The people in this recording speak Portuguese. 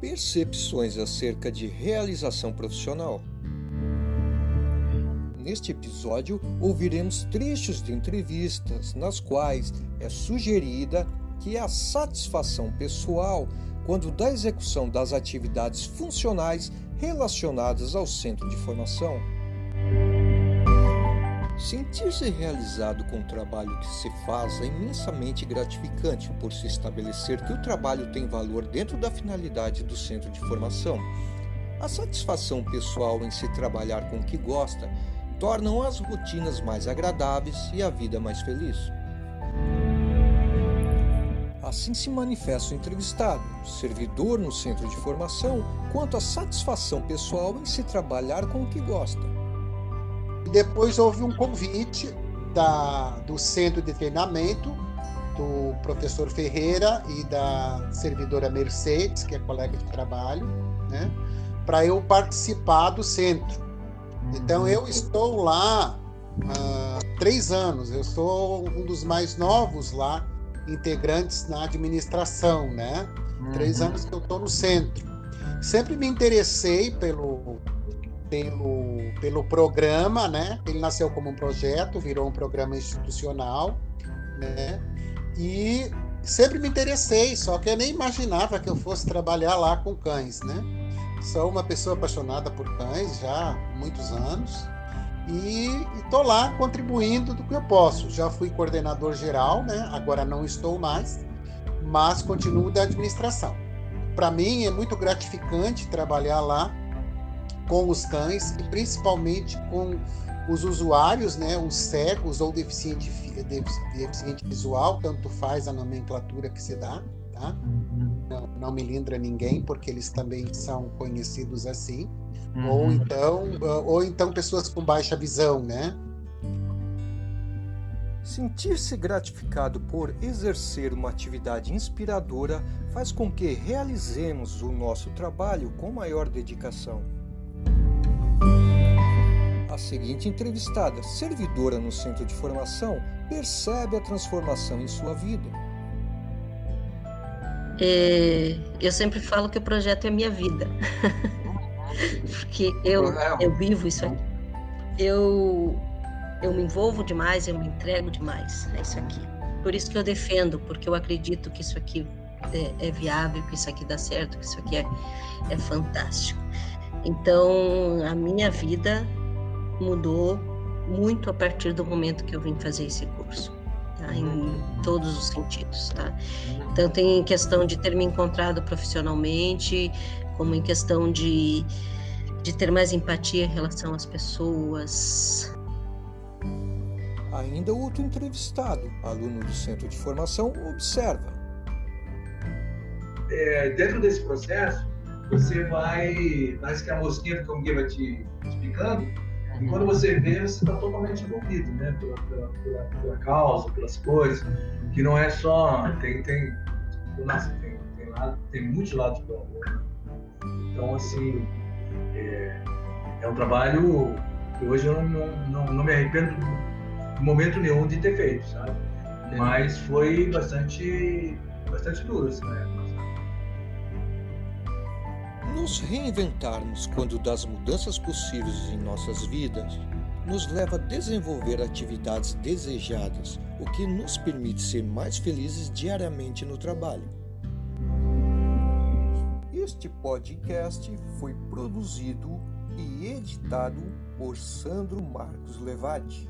Percepções acerca de realização profissional. Neste episódio, ouviremos trechos de entrevistas nas quais é sugerida que a satisfação pessoal quando da execução das atividades funcionais relacionadas ao centro de formação. Sentir-se realizado com o trabalho que se faz é imensamente gratificante por se estabelecer que o trabalho tem valor dentro da finalidade do centro de formação. A satisfação pessoal em se trabalhar com o que gosta tornam as rotinas mais agradáveis e a vida mais feliz. Assim se manifesta o entrevistado, servidor no centro de formação, quanto à satisfação pessoal em se trabalhar com o que gosta. Depois houve um convite da, do centro de treinamento do professor Ferreira e da servidora Mercedes, que é colega de trabalho, né, para eu participar do centro. Então eu estou lá há três anos. Eu sou um dos mais novos lá, integrantes na administração, né? Uhum. Três anos que eu estou no centro. Sempre me interessei pelo pelo pelo programa, né? Ele nasceu como um projeto, virou um programa institucional, né? E sempre me interessei, só que eu nem imaginava que eu fosse trabalhar lá com cães, né? Sou uma pessoa apaixonada por cães já há muitos anos e estou lá contribuindo do que eu posso. Já fui coordenador geral, né? agora não estou mais, mas continuo da administração. Para mim é muito gratificante trabalhar lá com os cães e principalmente com os usuários, né, os cegos ou deficiente, deficiente visual, tanto faz a nomenclatura que se dá, tá? Uhum. Não, não melindra ninguém, porque eles também são conhecidos assim. Uhum. Ou então, ah, ou então pessoas com baixa visão, né? Sentir-se gratificado por exercer uma atividade inspiradora faz com que realizemos o nosso trabalho com maior dedicação. A seguinte entrevistada, servidora no centro de formação, percebe a transformação em sua vida. É, eu sempre falo que o projeto é minha vida, porque eu, eu vivo isso aqui. Eu, eu me envolvo demais, eu me entrego demais a isso aqui. Por isso que eu defendo, porque eu acredito que isso aqui é, é viável, que isso aqui dá certo, que isso aqui é, é fantástico. Então, a minha vida mudou muito a partir do momento que eu vim fazer esse curso tá? em todos os sentidos. Tá? Tanto em questão de ter me encontrado profissionalmente, como em questão de, de ter mais empatia em relação às pessoas. Ainda outro entrevistado, aluno do centro de formação, observa. É, dentro desse processo, você vai, parece que a mosquinha do guia vai te explicando, e quando você vê, você está totalmente envolvido, né? Pela, pela, pela, pela, causa, pelas coisas, que não é só. Tem, tem, nossa, tem, tem, lado, tem muitos lados do amor. Né? Então, assim, é, é, um trabalho que hoje eu não, não, não me arrependo de momento nenhum de ter feito, sabe? Mas foi bastante, bastante duro, assim, né? Nos reinventarmos quando das mudanças possíveis em nossas vidas nos leva a desenvolver atividades desejadas, o que nos permite ser mais felizes diariamente no trabalho. Este podcast foi produzido e editado por Sandro Marcos Levati.